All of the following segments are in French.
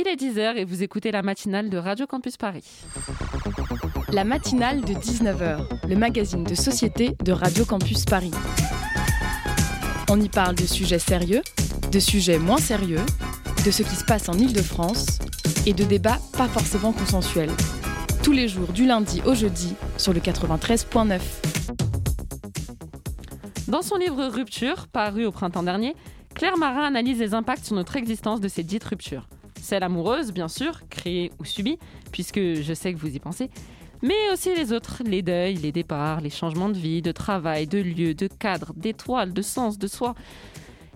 Il est 10h et vous écoutez la matinale de Radio Campus Paris. La matinale de 19h, le magazine de société de Radio Campus Paris. On y parle de sujets sérieux, de sujets moins sérieux, de ce qui se passe en Ile-de-France et de débats pas forcément consensuels. Tous les jours du lundi au jeudi sur le 93.9. Dans son livre Rupture, paru au printemps dernier, Claire Marin analyse les impacts sur notre existence de ces dites ruptures. Celle amoureuse, bien sûr, créée ou subie, puisque je sais que vous y pensez, mais aussi les autres, les deuils, les départs, les changements de vie, de travail, de lieu, de cadre, d'étoiles, de sens, de soi.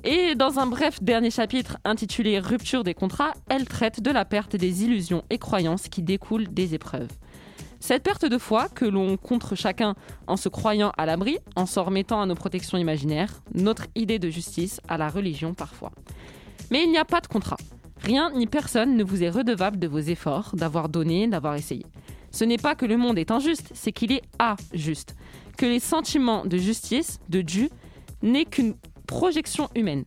Et dans un bref dernier chapitre intitulé Rupture des contrats, elle traite de la perte des illusions et croyances qui découlent des épreuves. Cette perte de foi que l'on contre chacun en se croyant à l'abri, en s'en remettant à nos protections imaginaires, notre idée de justice, à la religion parfois. Mais il n'y a pas de contrat. Rien ni personne ne vous est redevable de vos efforts, d'avoir donné, d'avoir essayé. Ce n'est pas que le monde est injuste, c'est qu'il est injuste. Que les sentiments de justice, de dû, n'est qu'une projection humaine.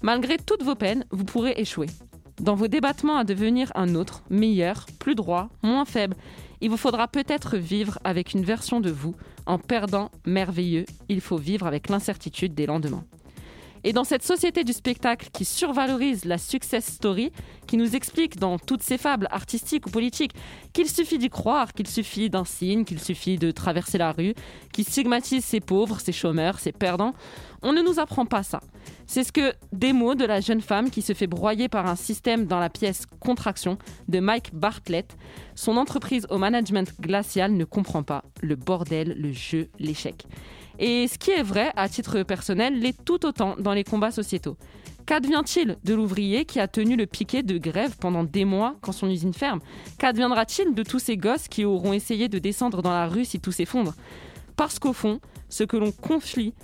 Malgré toutes vos peines, vous pourrez échouer. Dans vos débattements à devenir un autre, meilleur, plus droit, moins faible, il vous faudra peut-être vivre avec une version de vous. En perdant merveilleux, il faut vivre avec l'incertitude des lendemains. Et dans cette société du spectacle qui survalorise la success story, qui nous explique dans toutes ses fables artistiques ou politiques qu'il suffit d'y croire, qu'il suffit d'un signe, qu'il suffit de traverser la rue, qui stigmatise ses pauvres, ses chômeurs, ses perdants, on ne nous apprend pas ça. C'est ce que des mots de la jeune femme qui se fait broyer par un système dans la pièce Contraction de Mike Bartlett. Son entreprise au management glacial ne comprend pas le bordel, le jeu, l'échec. Et ce qui est vrai, à titre personnel, l'est tout autant dans les combats sociétaux. Qu'advient-il de l'ouvrier qui a tenu le piquet de grève pendant des mois quand son usine ferme? Qu'adviendra-t-il de tous ces gosses qui auront essayé de descendre dans la rue si tout s'effondre? Parce qu'au fond, ce que l'on confie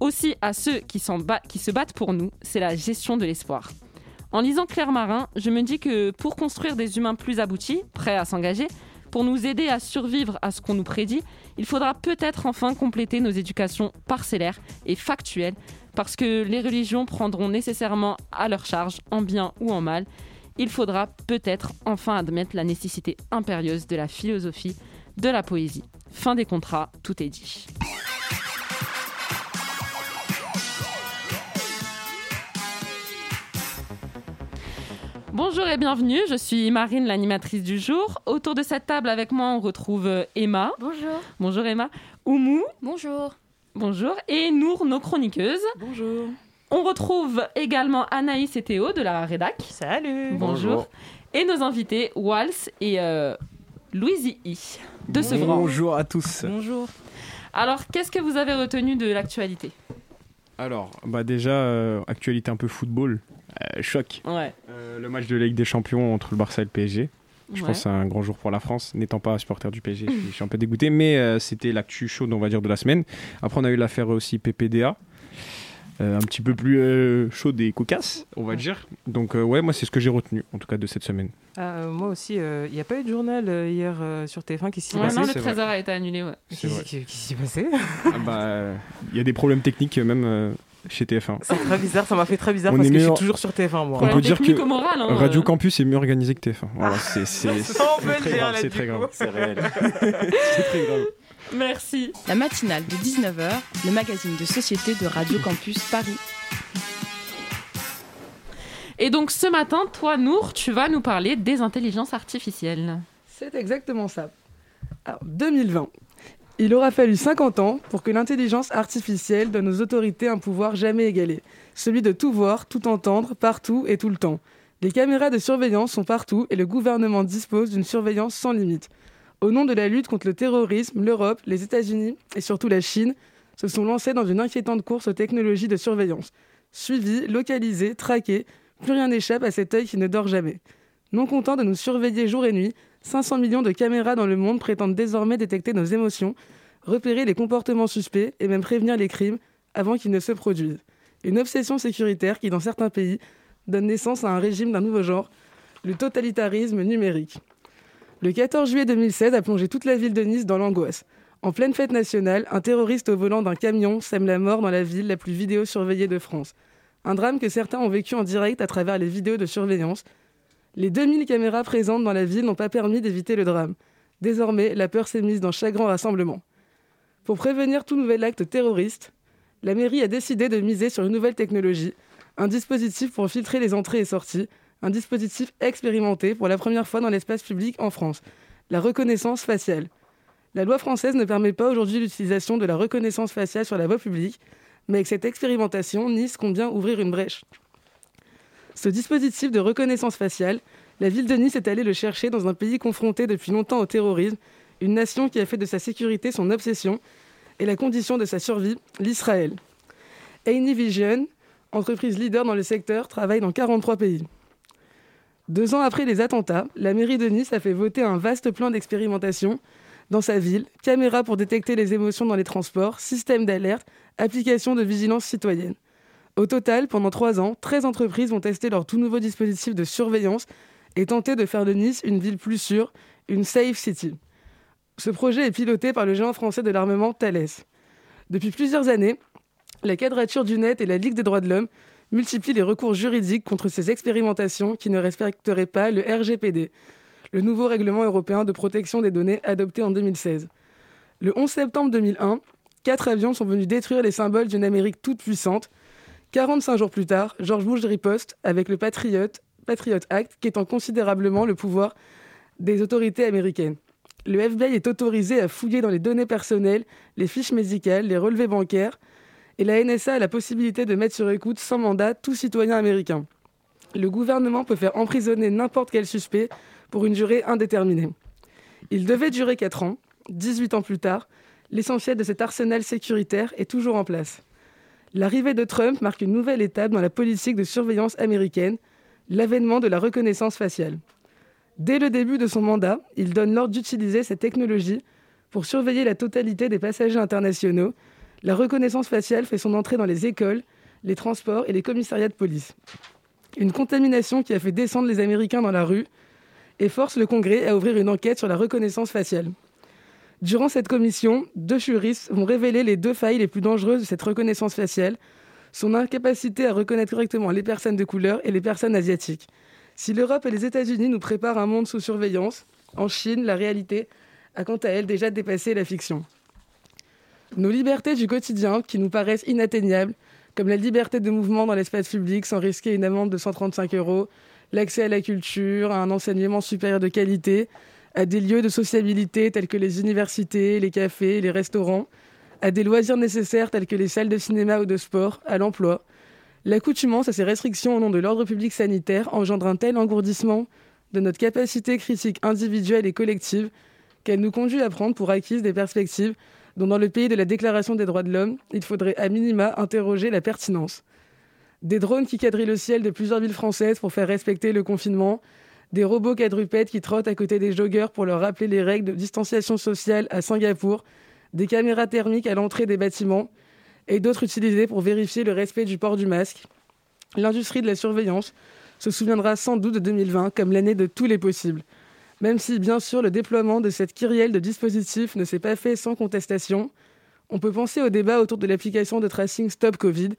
aussi à ceux qui, qui se battent pour nous, c'est la gestion de l'espoir. En lisant Claire Marin, je me dis que pour construire des humains plus aboutis, prêts à s'engager, pour nous aider à survivre à ce qu'on nous prédit, il faudra peut-être enfin compléter nos éducations parcellaires et factuelles, parce que les religions prendront nécessairement à leur charge, en bien ou en mal. Il faudra peut-être enfin admettre la nécessité impérieuse de la philosophie, de la poésie. Fin des contrats, tout est dit. Bonjour et bienvenue, je suis Marine, l'animatrice du jour. Autour de cette table avec moi, on retrouve euh, Emma. Bonjour. Bonjour Emma. Oumou. Bonjour. Bonjour. Et Nour, nos chroniqueuses. Bonjour. On retrouve également Anaïs et Théo de la rédac. Salut. Bonjour. Et nos invités, Wals et euh, Louise I de Sevran. Bonjour à tous. Bonjour. Alors, qu'est-ce que vous avez retenu de l'actualité? Alors, bah déjà, euh, actualité un peu football. Euh, choc. Ouais. Euh, le match de Ligue des Champions entre le Barça et le PSG. Je Ouais. pense que c'est un grand jour pour la France. N'étant pas supporter du PSG, je suis- je suis un peu dégoûté, mais euh, c'était l'actu chaude, on va dire, de la semaine. Après, on a eu l'affaire aussi PPDA. Euh, un petit peu plus euh, chaude et cocasse, on va dire. Donc, euh, ouais, moi, c'est ce que j'ai retenu, en tout cas, de cette semaine. Moi aussi, il n'y a pas eu de journal euh, hier euh, sur TF1 qui s'y Ouais, passait. non, le c'est vrai. trésor a été annulé. Ouais. Qui, s'y passait Ah bah, euh, il y a des problèmes techniques, même euh, chez TF1. C'est très bizarre, ça m'a fait très bizarre On parce que je suis toujours sur TF1 moi. On peut dire que moral, hein, Radio euh. Campus est mieux organisé que TF1. Voilà, c'est très dire, grave, là, c'est du très coup. grave. C'est réel. C'est très grave. Merci. La matinale de 19h, le magazine de société de Radio Campus Paris. Et donc ce matin, toi, Nour, tu vas nous parler des intelligences artificielles. C'est exactement ça. Alors, 2020. Il aura fallu 50 ans pour que l'intelligence artificielle donne aux autorités un pouvoir jamais égalé, celui de tout voir, tout entendre, partout et tout le temps. Les caméras de surveillance sont partout et le gouvernement dispose d'une surveillance sans limite. Au nom de la lutte contre le terrorisme, l'Europe, les États-Unis et surtout la Chine se sont lancés dans une inquiétante course aux technologies de surveillance. Suivis, localisés, traqués, plus rien n'échappe à cet œil qui ne dort jamais. Non content de nous surveiller jour et nuit, 500 millions de caméras dans le monde prétendent désormais détecter nos émotions, repérer les comportements suspects et même prévenir les crimes avant qu'ils ne se produisent. Une obsession sécuritaire qui, dans certains pays, donne naissance à un régime d'un nouveau genre, le totalitarisme numérique. Le 14 juillet 2016 a plongé toute la ville de Nice dans l'angoisse. En pleine fête nationale, un terroriste au volant d'un camion sème la mort dans la ville la plus vidéosurveillée de France. Un drame que certains ont vécu en direct à travers les vidéos de surveillance. Les 2000 caméras présentes dans la ville n'ont pas permis d'éviter le drame. Désormais, la peur s'est mise dans chaque grand rassemblement. Pour prévenir tout nouvel acte terroriste, la mairie a décidé de miser sur une nouvelle technologie, un dispositif pour filtrer les entrées et sorties, un dispositif expérimenté pour la première fois dans l'espace public en France, la reconnaissance faciale. La loi française ne permet pas aujourd'hui l'utilisation de la reconnaissance faciale sur la voie publique, mais avec cette expérimentation, Nice bien ouvrir une brèche. Ce dispositif de reconnaissance faciale, la ville de Nice est allée le chercher dans un pays confronté depuis longtemps au terrorisme, une nation qui a fait de sa sécurité son obsession et la condition de sa survie, l'Israël. Vision, entreprise leader dans le secteur, travaille dans 43 pays. Deux ans après les attentats, la mairie de Nice a fait voter un vaste plan d'expérimentation dans sa ville, caméras pour détecter les émotions dans les transports, système d'alerte, application de vigilance citoyenne. Au total, pendant trois ans, 13 entreprises vont tester leur tout nouveau dispositif de surveillance et tenter de faire de Nice une ville plus sûre, une safe city. Ce projet est piloté par le géant français de l'armement Thales. Depuis plusieurs années, la Quadrature du Net et la Ligue des droits de l'homme multiplient les recours juridiques contre ces expérimentations qui ne respecteraient pas le RGPD, le nouveau règlement européen de protection des données adopté en 2016. Le 11 septembre 2001, quatre avions sont venus détruire les symboles d'une Amérique toute puissante. 45 jours plus tard, George Bush riposte avec le Patriot, Patriot Act qui étend considérablement le pouvoir des autorités américaines le FBI est autorisé à fouiller dans les données personnelles, les fiches médicales, les relevés bancaires, et la NSA a la possibilité de mettre sur écoute sans mandat tout citoyen américain. Le gouvernement peut faire emprisonner n'importe quel suspect pour une durée indéterminée. Il devait durer 4 ans. 18 ans plus tard, l'essentiel de cet arsenal sécuritaire est toujours en place. L'arrivée de Trump marque une nouvelle étape dans la politique de surveillance américaine, l'avènement de la reconnaissance faciale. Dès le début de son mandat, il donne l'ordre d'utiliser cette technologie pour surveiller la totalité des passagers internationaux. La reconnaissance faciale fait son entrée dans les écoles, les transports et les commissariats de police. Une contamination qui a fait descendre les Américains dans la rue et force le Congrès à ouvrir une enquête sur la reconnaissance faciale. Durant cette commission, deux juristes vont révéler les deux failles les plus dangereuses de cette reconnaissance faciale, son incapacité à reconnaître correctement les personnes de couleur et les personnes asiatiques. Si l'Europe et les États-Unis nous préparent un monde sous surveillance, en Chine, la réalité a quant à elle déjà dépassé la fiction. Nos libertés du quotidien, qui nous paraissent inatteignables, comme la liberté de mouvement dans l'espace public sans risquer une amende de 135 euros, l'accès à la culture, à un enseignement supérieur de qualité, à des lieux de sociabilité tels que les universités, les cafés, les restaurants, à des loisirs nécessaires tels que les salles de cinéma ou de sport, à l'emploi, L'accoutumance à ces restrictions au nom de l'ordre public sanitaire engendre un tel engourdissement de notre capacité critique individuelle et collective qu'elle nous conduit à prendre pour acquise des perspectives dont dans le pays de la Déclaration des droits de l'homme, il faudrait à minima interroger la pertinence. Des drones qui quadrillent le ciel de plusieurs villes françaises pour faire respecter le confinement, des robots quadrupèdes qui trottent à côté des joggeurs pour leur rappeler les règles de distanciation sociale à Singapour, des caméras thermiques à l'entrée des bâtiments, et d'autres utilisés pour vérifier le respect du port du masque. L'industrie de la surveillance se souviendra sans doute de 2020 comme l'année de tous les possibles. Même si, bien sûr, le déploiement de cette kyrielle de dispositifs ne s'est pas fait sans contestation, on peut penser au débat autour de l'application de tracing Stop Covid,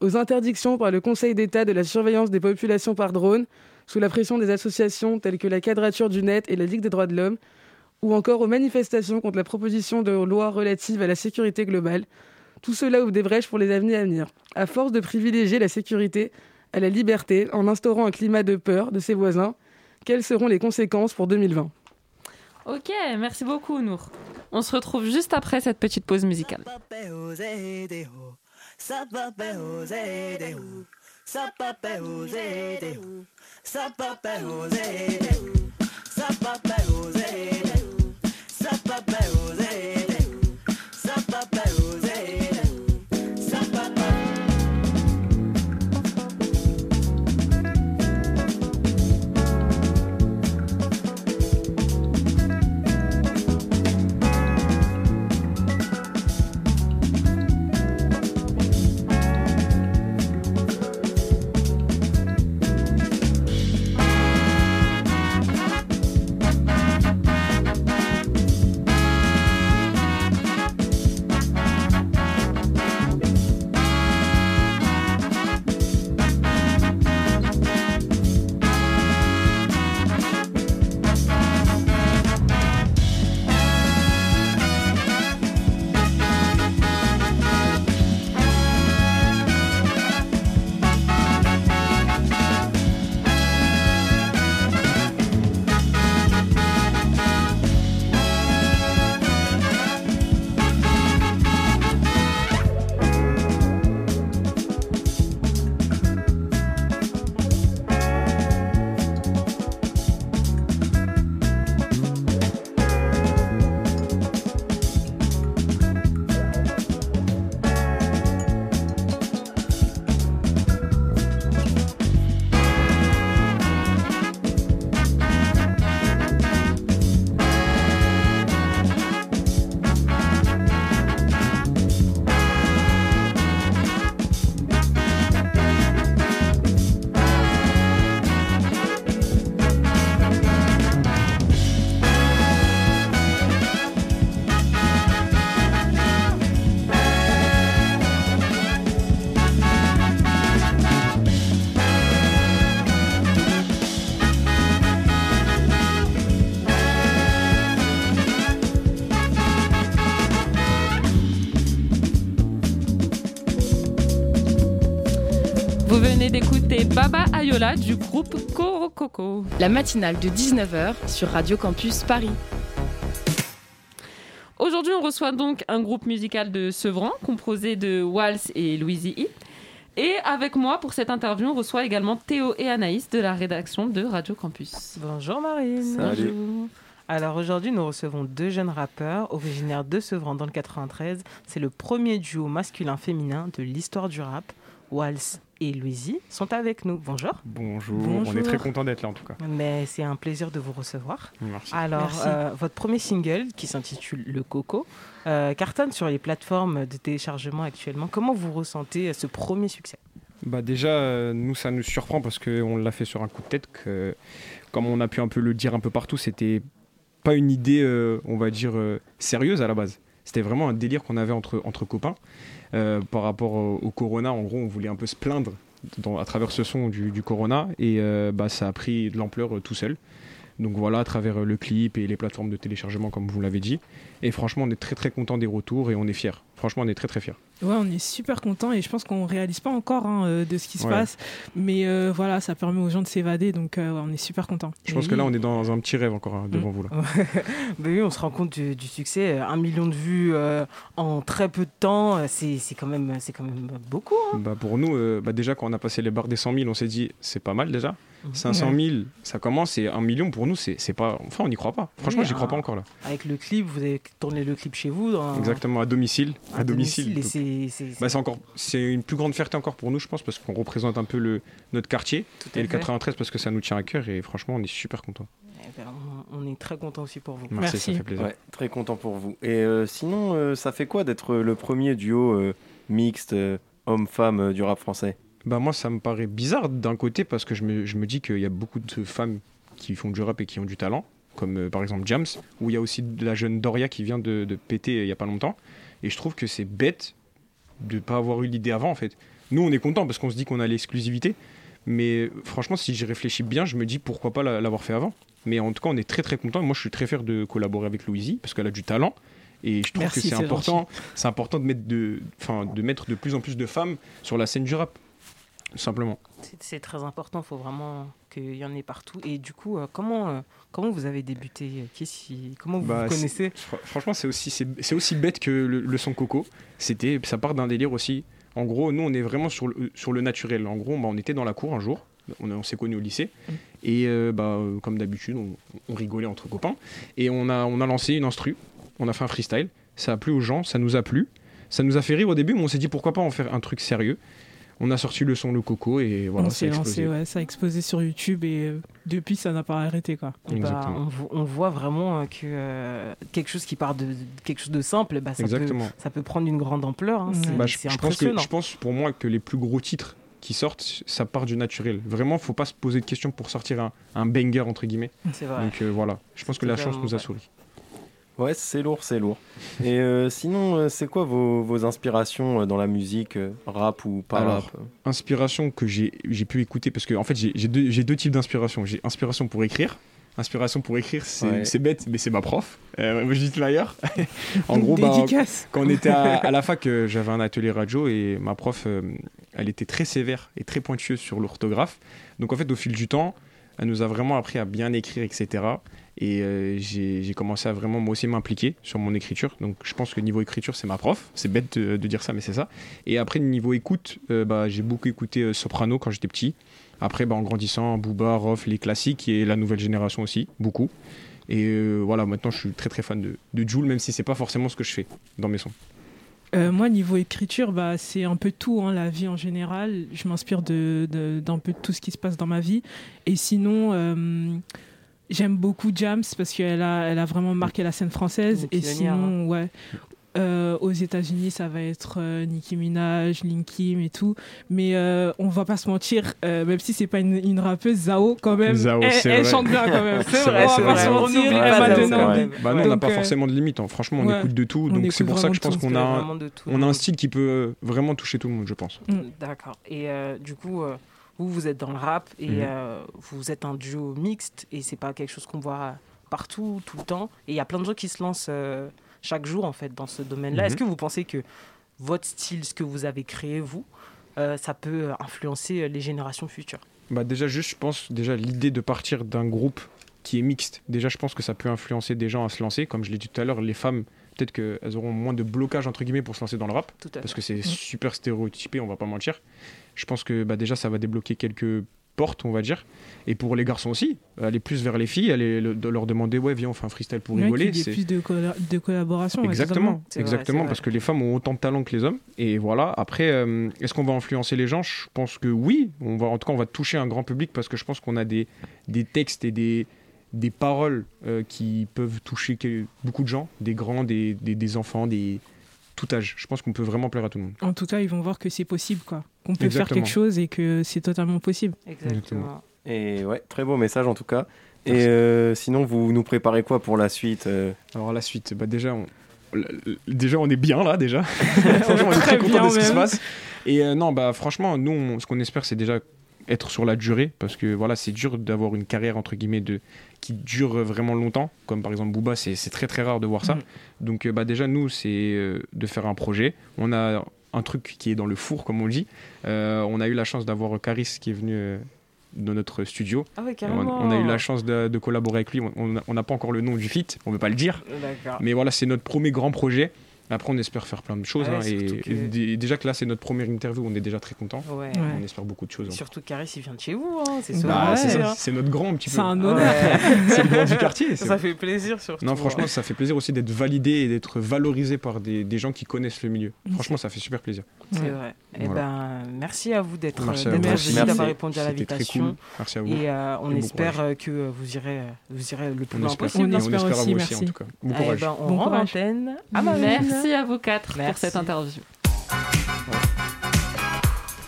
aux interdictions par le Conseil d'État de la surveillance des populations par drone, sous la pression des associations telles que la Quadrature du Net et la Ligue des droits de l'homme, ou encore aux manifestations contre la proposition de loi relative à la sécurité globale, tout cela ouvre des brèches pour les avenirs à venir. À force de privilégier la sécurité à la liberté en instaurant un climat de peur de ses voisins, quelles seront les conséquences pour 2020 Ok, merci beaucoup Nour. On se retrouve juste après cette petite pause musicale. Baba Ayola du groupe Koro Coco. La matinale de 19h sur Radio Campus Paris. Aujourd'hui, on reçoit donc un groupe musical de Sevran composé de Wals et Louisie Hip. Et avec moi pour cette interview, on reçoit également Théo et Anaïs de la rédaction de Radio Campus. Bonjour Marine. Salut. Bonjour. Alors aujourd'hui, nous recevons deux jeunes rappeurs originaires de Sevran dans le 93. C'est le premier duo masculin-féminin de l'histoire du rap. Wals et Louisie sont avec nous. Bonjour. Bonjour. Bonjour. On est très content d'être là en tout cas. Mais c'est un plaisir de vous recevoir. Merci. Alors, Merci. euh, votre premier single, qui s'intitule Le Coco, euh, cartonne sur les plateformes de téléchargement actuellement. Comment vous ressentez euh, ce premier succès? Bah déjà, euh, nous, ça nous surprend parce qu'on l'a fait sur un coup de tête. Que, comme on a pu un peu le dire un peu partout, c'était pas une idée, euh, on va dire, euh, sérieuse à la base. C'était vraiment un délire qu'on avait entre, entre copains. Euh, par rapport au, Corona, en gros, on voulait un peu se plaindre à travers ce son du, du Corona. Et euh, bah, ça a pris de l'ampleur euh, tout seul. Donc voilà, à travers euh, le clip et les plateformes de téléchargement, comme vous l'avez dit. Et franchement, on est très très content des retours et on est fiers. Franchement, on est très très fiers. Ouais, on est super content et je pense qu'on réalise pas encore hein, euh, de ce qui se Ouais. passe, mais euh, voilà, ça permet aux gens de s'évader, donc euh, ouais, on est super content. Je pense que là, on est dans un petit rêve encore hein, devant vous. Là. Ben oui, on se rend compte du, du succès. Un million de vues euh, en très peu de temps, c'est c'est quand, même- c'est quand même beaucoup. hein. Bah pour nous, euh, bah déjà quand on a passé les barres des 100 000, on s'est dit c'est pas mal déjà. Mhm. 500 000, ça commence et un million pour nous, c'est pas. Enfin, on n'y croit pas. Franchement, Oui, j'y crois ah. pas encore là. Avec le clip, vous avez tourné le clip chez vous. Dans, Exactement, à domicile. À, domicile. C'est bah, c'est encore, c'est une plus grande fierté encore pour nous, je pense, parce qu'on représente un peu le notre quartier tout et le fait. 93 parce que ça nous tient à cœur et franchement, on est super content. Eh ben, on, on est très content aussi pour vous. Merci, Merci. ça fait plaisir. Ouais, très content pour vous. Et euh, sinon, euh, ça fait quoi d'être le premier duo euh, mixte euh, homme-femme euh, du rap français? Bah moi, ça me paraît bizarre d'un côté parce que je me, je me dis qu'il y a beaucoup de femmes qui font du rap et qui ont du talent, comme euh, par exemple Jams, où il y a aussi de la jeune Doria qui vient de, de péter euh, il y a pas longtemps. Et je trouve que c'est bête de pas avoir eu l'idée avant en fait. Nous, on est content parce qu'on se dit qu'on a l'exclusivité, mais euh, franchement, si j'y réfléchis bien, je me dis pourquoi pas la- l'avoir fait avant. Mais en tout cas, on est très très content. Moi, je suis très fier de collaborer avec Louisie parce qu'elle a du talent. Et je trouve Merci, que c'est important, c'est important de mettre de, enfin, de mettre de plus en plus de femmes sur la scène du rap, simplement. C'est- très important, il faut vraiment qu'il y en ait partout. Et du coup, euh, comment, euh, comment vous avez débuté qui- Comment vous Bah, vous connaissez Fr- Franchement, c'est aussi, c'est, c'est aussi bête que le, le son Coco. C'était, ça part d'un délire aussi. En gros, nous, on est vraiment sur le, sur le naturel. En gros, bah, on était dans la cour un jour. On, on s'est connus au lycée. Et euh, bah, euh, comme d'habitude, on, on rigolait entre copains. Et on a, on a lancé une instru. On a fait un freestyle. Ça a plu aux gens. Ça nous a plu. Ça nous a fait rire au début, mais on s'est dit pourquoi pas en faire un truc sérieux. On a sorti le son Le Coco et voilà, on ça a s'est explosé. lancé, ouais, ça a explosé sur YouTube et euh, depuis ça n'a pas arrêté quoi. Bah, on, vo- on voit vraiment euh, que euh, quelque chose qui part de, quelque chose de simple, bah, ça, peut, Exactement. ça peut prendre une grande ampleur. hein. Bah, je, pense que, impressionnant. je pense pour moi que les plus gros titres qui sortent, ça part du naturel. Vraiment, faut pas se poser de questions pour sortir un, un banger entre guillemets. C'est vrai. Donc euh, voilà, je pense que la chance nous a vrai. souri. Ouais, c'est lourd, c'est lourd. Et euh, sinon, euh, c'est quoi vos, vos inspirations euh, dans la musique, euh, rap ou pas Alors, rap Inspiration que j'ai j'ai pu écouter parce que en fait j'ai j'ai deux, deux types d'inspiration. J'ai inspiration pour écrire. Inspiration pour écrire, c'est Ouais. c'est bête, mais c'est ma prof. Euh, moi je dis l'ailleurs. en gros, bah, quand on était à, à la fac, euh, j'avais un atelier radio et ma prof, euh, elle était très sévère et très pointueuse sur l'orthographe. Donc en fait, au fil du temps, elle nous a vraiment appris à bien écrire, etc. Et euh, j'ai commencé à vraiment moi aussi m'impliquer sur mon écriture. Donc je pense que niveau écriture, c'est ma prof. C'est bête de, de dire ça, mais c'est ça. Et après, niveau écoute, euh, bah, j'ai beaucoup écouté euh, Soprano quand j'étais petit. Après, bah, en grandissant, Booba, Rof, les classiques et la nouvelle génération aussi, beaucoup. Et voilà, maintenant je suis très très fan de, de Jul, même si c'est pas forcément ce que je fais dans mes sons. Moi, niveau écriture, bah, c'est un peu tout, hein, la vie en général. Je m'inspire de, de- d'un peu de tout ce qui se passe dans ma vie. Et sinon, j'aime beaucoup Jams parce qu'elle a, elle a vraiment marqué la scène française. Et sinon, ouais. euh, aux États-Unis, ça va être euh, Nicki Minaj, Lil Kim et tout. Mais euh, on va pas se mentir, euh, même si c'est pas une, une rappeuse, Zao quand même, Zao, elle, c'est elle vrai. chante bien quand même. C'est on vrai, va c'est pas vrai. se On mentir, elle pas vrai. Bah non, on n'a pas forcément de limite. hein. Franchement, on ouais. écoute de tout. On Donc c'est pour ça que je pense qu'on a, on a un style qui peut vraiment toucher tout le monde, je pense. D'accord. Et euh, du coup, euh, vous, vous êtes dans le rap et Mhm. euh, vous êtes un duo mixte et c'est pas quelque chose qu'on voit partout, tout le temps. Et il y a plein de gens qui se lancent euh, chaque jour en fait dans ce domaine-là. Mhm. Est-ce que vous pensez que votre style, ce que vous avez créé vous, euh, ça peut influencer les générations futures? Bah déjà juste, je pense déjà l'idée de partir d'un groupe qui est mixte. Déjà, je pense que ça peut influencer des gens à se lancer. Comme je l'ai dit tout à l'heure, les femmes, peut-être qu'elles auront moins de blocage entre guillemets pour se lancer dans le rap, Tout à parce fait. que c'est super stéréotypé, on va pas mentir. Je pense que bah, déjà, ça va débloquer quelques portes, on va dire. Et pour les garçons aussi, aller plus vers les filles, aller le- de leur demander, ouais, viens, on fait un freestyle pour Ouais, rigoler. c'est- plus de, colla- de collaboration. ouais, Exactement, vrai, exactement, parce vrai. que les femmes ont autant de talent que les hommes. Et voilà. Après, euh, est-ce qu'on va influencer les gens? Je pense que oui. On va, en tout cas, on va toucher un grand public parce que je pense qu'on a des, des textes et des, des paroles euh, qui peuvent toucher beaucoup de gens, des grands, des, des, des enfants, des tout âge. Je pense qu'on peut vraiment plaire à tout le monde. En tout cas, ils vont voir que c'est possible, quoi. Qu'on peut Exactement. faire quelque chose et que c'est totalement possible. Exactement. Et ouais, très beau message en tout cas. Et euh, sinon, vous nous préparez quoi pour la suite euh Alors la suite, bah déjà, on, déjà on est bien là déjà. franchement, on est Très très content de ce qui se passe. Et euh, non, bah franchement, nous, on- ce qu'on espère, c'est déjà être sur la durée, parce que voilà, c'est dur d'avoir une carrière entre guillemets de qui dure vraiment longtemps, comme par exemple Booba, c'est très très rare de voir ça. Mhm. Donc euh, bah déjà nous, c'est euh, de faire un projet. On a un truc qui est dans le four, comme on dit. Euh, on a eu la chance d'avoir Caris qui est venu dans notre studio. Ah ouais, On, a eu la chance de, de collaborer avec lui. On- n'a pas encore le nom du feat, on ne veut pas le dire. Mais voilà, c'est notre premier grand projet. Après, on espère faire plein de choses. Ouais, hein, et, que- déjà que là, c'est notre première interview, on est déjà très content. Ouais. On espère beaucoup de choses. hein. Surtout Caris, il vient de chez vous, hein. c'est Bah. Bah, c'est ouais. notre grand un petit peu. C'est un Ouais. honneur. C'est le grand du quartier. Ça, fait plaisir surtout. Non, franchement, ça fait plaisir aussi d'être validé et d'être valorisé par des, des gens qui connaissent le milieu. Franchement, ça fait super plaisir. c'est Ouais. vrai. Eh Voilà. ben, merci à vous d'être Merci vous. venu, Merci. d'avoir répondu à l'invitation. cool. Merci à vous. Et euh, on Et espère euh, que vous irez, vous irez le plus loin possible. On espère aussi, aussi, en merci. tout cas. Bon Eh courage. ben, on Bon rend courage. à. Merci à vous quatre pour Merci. cette interview.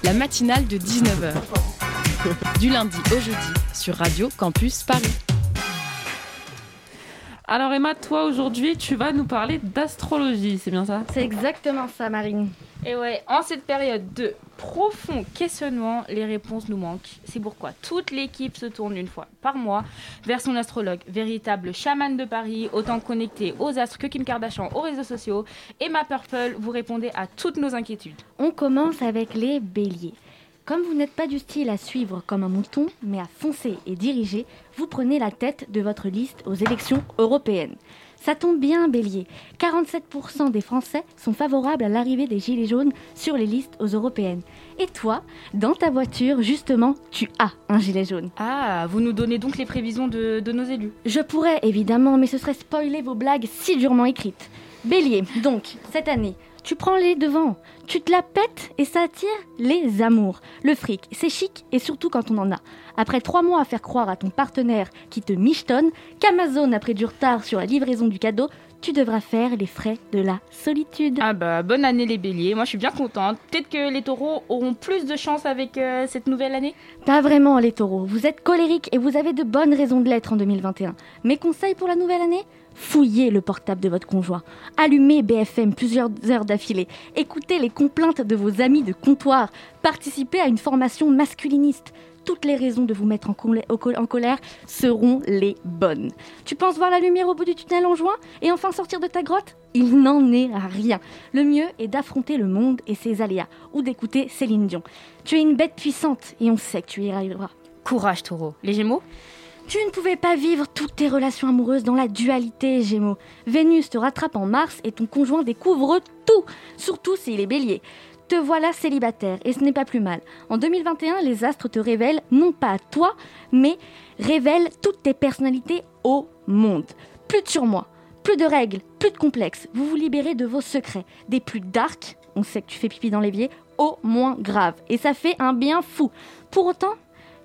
La matinale de 19h. du lundi au jeudi sur Radio Campus Paris. Alors Emma, toi aujourd'hui, tu vas nous parler d'astrologie, c'est bien ça? C'est exactement ça, Marine. Et ouais, en cette période de profond questionnement, les réponses nous manquent. C'est pourquoi toute l'équipe se tourne une fois par mois vers son astrologue, véritable chaman de Paris, autant connecté aux astres que Kim Kardashian aux réseaux sociaux. Emma Purple, vous répondez à toutes nos inquiétudes. On commence avec les béliers. Comme vous n'êtes pas du style à suivre comme un mouton, mais à foncer et diriger, vous prenez la tête de votre liste aux élections européennes. Ça tombe bien, bélier. 47% des Français sont favorables à l'arrivée des Gilets jaunes sur les listes aux européennes. Et toi, dans ta voiture, justement, tu as un gilet jaune. Ah, vous nous donnez donc les prévisions de, de nos élus. Je pourrais évidemment, mais ce serait spoiler vos blagues si durement écrites. Bélier, donc, cette année, tu prends les devants, tu te la pètes et ça attire les amours. Le fric, c'est chic et surtout quand on en a. Après trois mois à faire croire à ton partenaire qui te michetonne qu'Amazon a pris du retard sur la livraison du cadeau, tu devras faire les frais de la solitude. Ah bah, bonne année les béliers, moi je suis bien contente. Peut-être que les taureaux auront plus de chance avec euh, cette nouvelle année? Pas vraiment les taureaux, vous êtes colériques et vous avez de bonnes raisons de l'être en 2021. Mes conseils pour la nouvelle année? Fouillez le portable de votre conjoint. Allumez BFM plusieurs heures d'affilée. Écoutez les complaintes de vos amis de comptoir. Participez à une formation masculiniste. Toutes les raisons de vous mettre en, colère- en seront les bonnes. Tu penses voir la lumière au bout du tunnel en juin et enfin sortir de ta grotte? Il n'en est rien. Le mieux est d'affronter le monde et ses aléas ou d'écouter Céline Dion. Tu es une bête puissante et on sait que tu y arriveras. Courage taureau. Les gémeaux? Tu ne pouvais pas vivre toutes tes relations amoureuses dans la dualité, Gémeaux. Vénus te rattrape en mars et ton conjoint découvre tout, surtout s'il est bélier. Te voilà célibataire et ce n'est pas plus mal. En 2021, les astres te révèlent non pas à toi, mais révèlent toutes tes personnalités au monde. Plus de surmoi, plus de règles, plus de complexes. Vous vous libérez de vos secrets, des plus dark, on sait que tu fais pipi dans l'évier, au moins grave. Et ça fait un bien fou. Pour autant,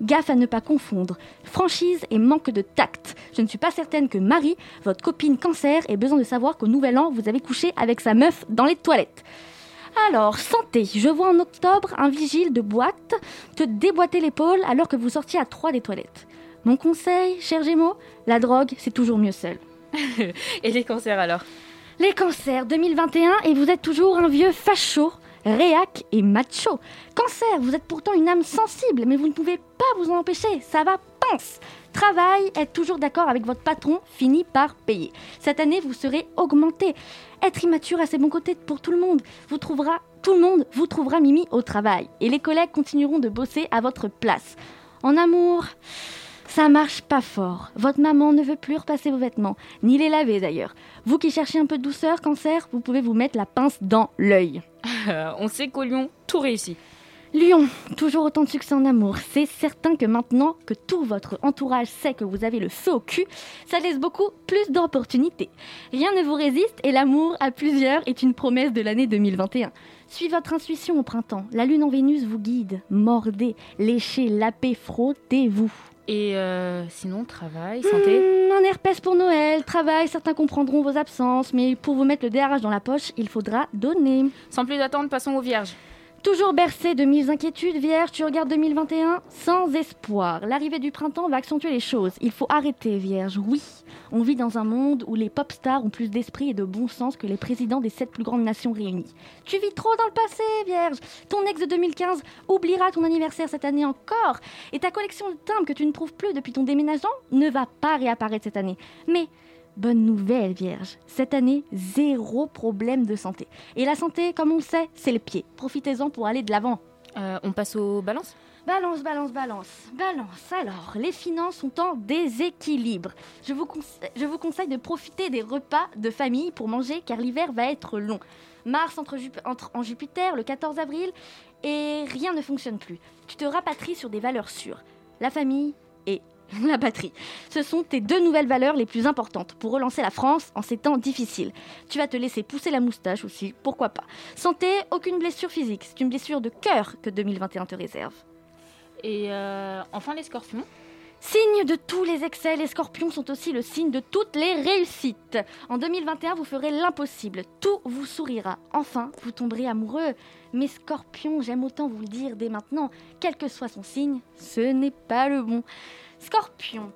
Gaffe à ne pas confondre franchise et manque de tact. Je ne suis pas certaine que Marie, votre copine cancer, ait besoin de savoir qu'au nouvel an, vous avez couché avec sa meuf dans les toilettes. Alors, santé, je vois en octobre un vigile de boîte te déboîter l'épaule alors que vous sortiez à trois des toilettes. Mon conseil, cher Gémeaux, la drogue, c'est toujours mieux seul. Et les cancers alors? Les cancers 2021 et vous êtes toujours un vieux facho, réac et macho. Cancer, vous êtes pourtant une âme sensible, mais vous ne pouvez pas vous en empêcher, ça va Travail, être toujours d'accord avec votre patron finit par payer. Cette année, vous serez augmenté. Être immature a ses bons côtés pour tout le monde. Vous trouvera, tout le monde vous trouvera Mimi au travail. Et les collègues continueront de bosser à votre place. En amour, ça marche pas fort. Votre maman ne veut plus repasser vos vêtements, ni les laver d'ailleurs. Vous qui cherchez un peu de douceur, cancer, vous pouvez vous mettre la pince dans l'œil. On sait qu'au Lyon, tout réussit. Lyon, toujours autant de succès en amour. C'est certain que maintenant que tout votre entourage sait que vous avez le feu au cul, ça laisse beaucoup plus d'opportunités. Rien ne vous résiste et l'amour à plusieurs est une promesse de l'année 2021. Suivez votre intuition au printemps. La lune en Vénus vous guide. Mordez, léchez, lapez, frottez-vous. Et euh, sinon, travail, santé? Hmm, un herpès pour Noël, travail, certains comprendront vos absences, mais pour vous mettre le DRH dans la poche, il faudra donner. Sans plus d'attente, passons aux vierges. Toujours bercé de mille inquiétudes, Vierge, tu regardes 2021 sans espoir. L'arrivée du printemps va accentuer les choses. Il faut arrêter, Vierge. Oui, on vit dans un monde où les pop stars ont plus d'esprit et de bon sens que les présidents des sept plus grandes nations réunies. Tu vis trop dans le passé, Vierge. Ton ex de 2015 oubliera ton anniversaire cette année encore. Et ta collection de timbres que tu ne trouves plus depuis ton déménagement ne va pas réapparaître cette année. Mais Bonne nouvelle, Vierge. Cette année, zéro problème de santé. Et la santé, comme on le sait, c'est le pied. Profitez-en pour aller de l'avant. Euh, on passe aux balances Balance, balance, balance. Balance. Alors, les finances sont en déséquilibre. Je vous, conse- je vous conseille de profiter des repas de famille pour manger car l'hiver va être long. Mars entre, entre en Jupiter le 14 avril et rien ne fonctionne plus. Tu te rapatries sur des valeurs sûres. La famille et la batterie. Ce sont tes deux nouvelles valeurs les plus importantes pour relancer la France en ces temps difficiles. Tu vas te laisser pousser la moustache aussi, pourquoi pas. Santé, aucune blessure physique. C'est une blessure de cœur que 2021 te réserve. Et euh, enfin, les scorpions. Signe de tous les excès, les scorpions sont aussi le signe de toutes les réussites. En 2021, vous ferez l'impossible. Tout vous sourira. Enfin, vous tomberez amoureux. Mais scorpion, j'aime autant vous le dire dès maintenant, quel que soit son signe, ce n'est pas le bon. Scorpion.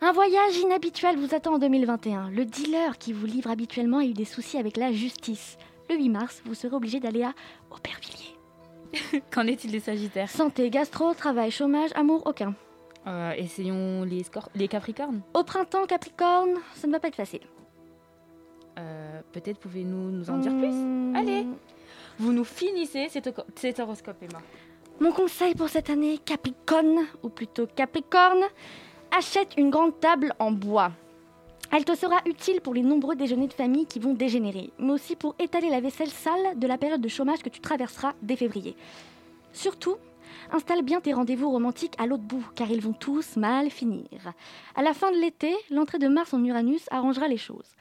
Un voyage inhabituel vous attend en 2021. Le dealer qui vous livre habituellement a eu des soucis avec la justice. Le 8 mars, vous serez obligé d'aller à Aubervilliers. Qu'en est-il des sagittaires? Santé, gastro, travail, chômage, amour, aucun. Euh, Essayons les, les capricornes. Au printemps, Capricorne, ça ne va pas être facile. Euh, Peut-être pouvez-nous nous en dire plus? Hmm. Allez. Vous nous finissez cet, cet horoscope, Emma. Mon conseil pour cette année, Capricorne, ou plutôt Capricorne, achète une grande table en bois. Elle te sera utile pour les nombreux déjeuners de famille qui vont dégénérer, mais aussi pour étaler la vaisselle sale de la période de chômage que tu traverseras dès février. Surtout, installe bien tes rendez-vous romantiques à l'autre bout, car ils vont tous mal finir. À la fin de l'été, l'entrée de Mars en Uranus arrangera les choses.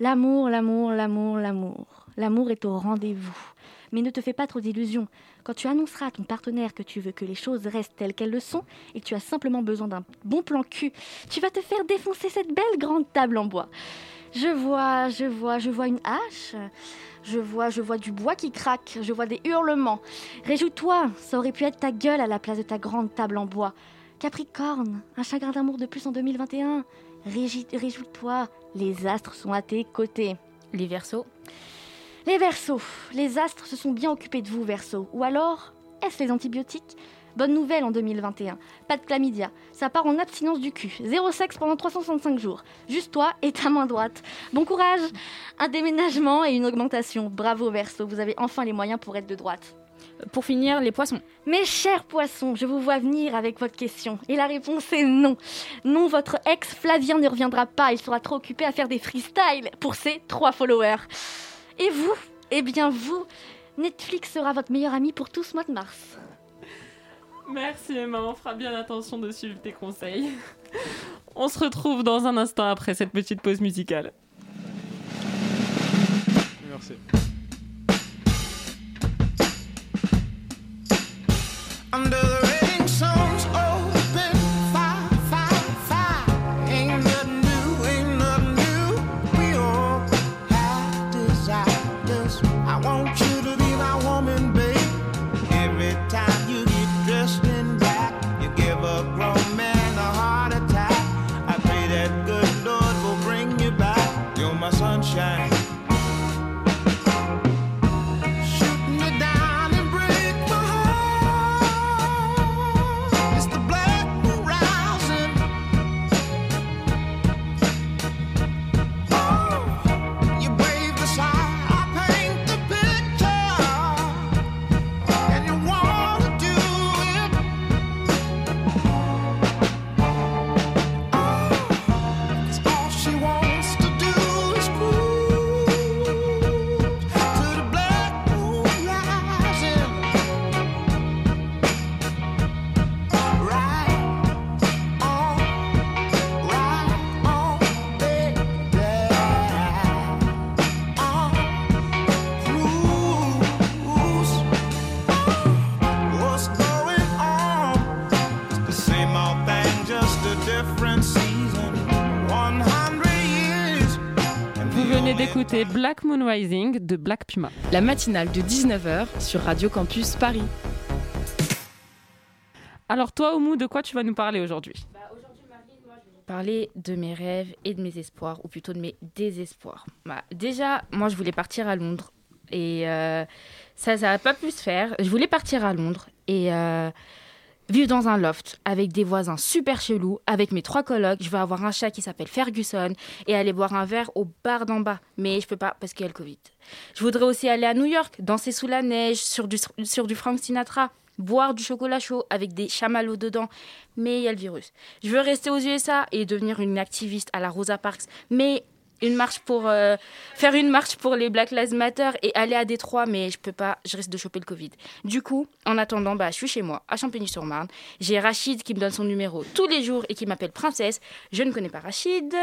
L'amour, l'amour, l'amour, l'amour. L'amour est au rendez-vous. Mais ne te fais pas trop d'illusions. Quand tu annonceras à ton partenaire que tu veux que les choses restent telles qu'elles le sont et que tu as simplement besoin d'un bon plan cul, tu vas te faire défoncer cette belle grande table en bois. Je vois, je vois, je vois une hache. Je vois, je vois du bois qui craque. Je vois des hurlements. Réjouis-toi, ça aurait pu être ta gueule à la place de ta grande table en bois. Capricorne, un chagrin d'amour de plus en 2021. Régi- Réjouis-toi, les astres sont à tes côtés. Les versos. Les Verseaux, les astres se sont bien occupés de vous, Verseaux. Ou alors, est-ce les antibiotiques? Bonne nouvelle en 2021. Pas de chlamydia. Ça part en abstinence du cul. Zéro sexe pendant 365 jours. Juste toi et ta main droite. Bon courage. Un déménagement et une augmentation. Bravo, Verseau. Vous avez enfin les moyens pour être de droite. Pour finir, les poissons. Mes chers poissons, je vous vois venir avec votre question. Et la réponse est non. Non, votre ex Flavien ne reviendra pas. Il sera trop occupé à faire des freestyles pour ses trois followers. Et vous Eh bien, vous, Netflix sera votre meilleur ami pour tout ce mois de mars. Merci Emma, on fera bien attention de suivre tes conseils. On se retrouve dans un instant après cette petite pause musicale. Merci. Black Moon Rising de Black Puma. La matinale de 19h sur Radio Campus Paris. Alors toi, Oumou, de quoi tu vas nous parler aujourd'hui? Parler de mes rêves et de mes espoirs, ou plutôt de mes désespoirs. Bah, déjà, moi, je voulais partir à Londres. Et euh, ça, ça n'a pas pu se faire. Je voulais partir à Londres et euh, vivre dans un loft avec des voisins super chelous, avec mes trois colocs. Je veux avoir un chat qui s'appelle Ferguson et aller boire un verre au bar d'en bas. Mais je peux pas parce qu'il y a le Covid. Je voudrais aussi aller à New York, danser sous la neige, sur du, sur du Frank Sinatra, boire du chocolat chaud avec des chamallows dedans, mais il y a le virus. Je veux rester aux USA et devenir une activiste à la Rosa Parks, mais une marche pour euh, faire une marche pour les Black Lives Matter et aller à Détroit, mais je peux pas, je risque de choper le Covid. Du coup, en attendant, bah, je suis chez moi, à Champigny-sur-Marne. J'ai Rachid qui me donne son numéro tous les jours et qui m'appelle princesse. Je ne connais pas Rachid.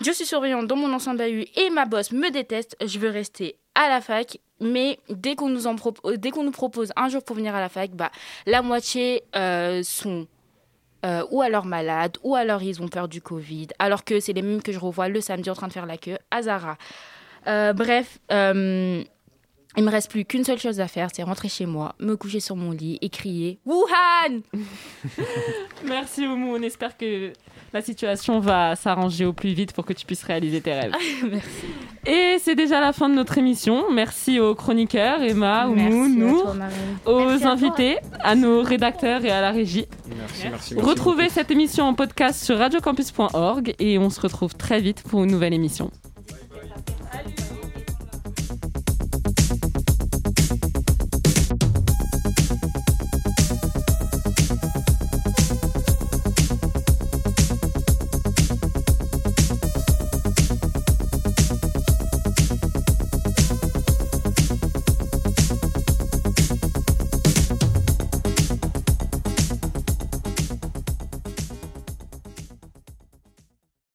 Je suis surveillante dans mon ancien bahut et ma boss me déteste. Je veux rester à la fac, mais dès qu'on nous, nous propose un jour pour venir à la fac, bah, la moitié euh, sont euh, ou alors malades, ou alors ils ont peur du Covid, alors que c'est les mêmes que je revois le samedi en train de faire la queue à Zara. Euh, bref, euh, il me reste plus qu'une seule chose à faire, c'est rentrer chez moi, me coucher sur mon lit et crier Wuhan Merci Oumou, on espère que la situation va s'arranger au plus vite pour que tu puisses réaliser tes rêves. Merci. Et c'est déjà la fin de notre émission. Merci aux chroniqueurs, Emma, Oumou, Merci à nous, aux Merci à toi. invités, à nos rédacteurs et à la régie. Merci, merci. Retrouvez cette émission en podcast sur radiocampus.org et on se retrouve très vite pour une nouvelle émission.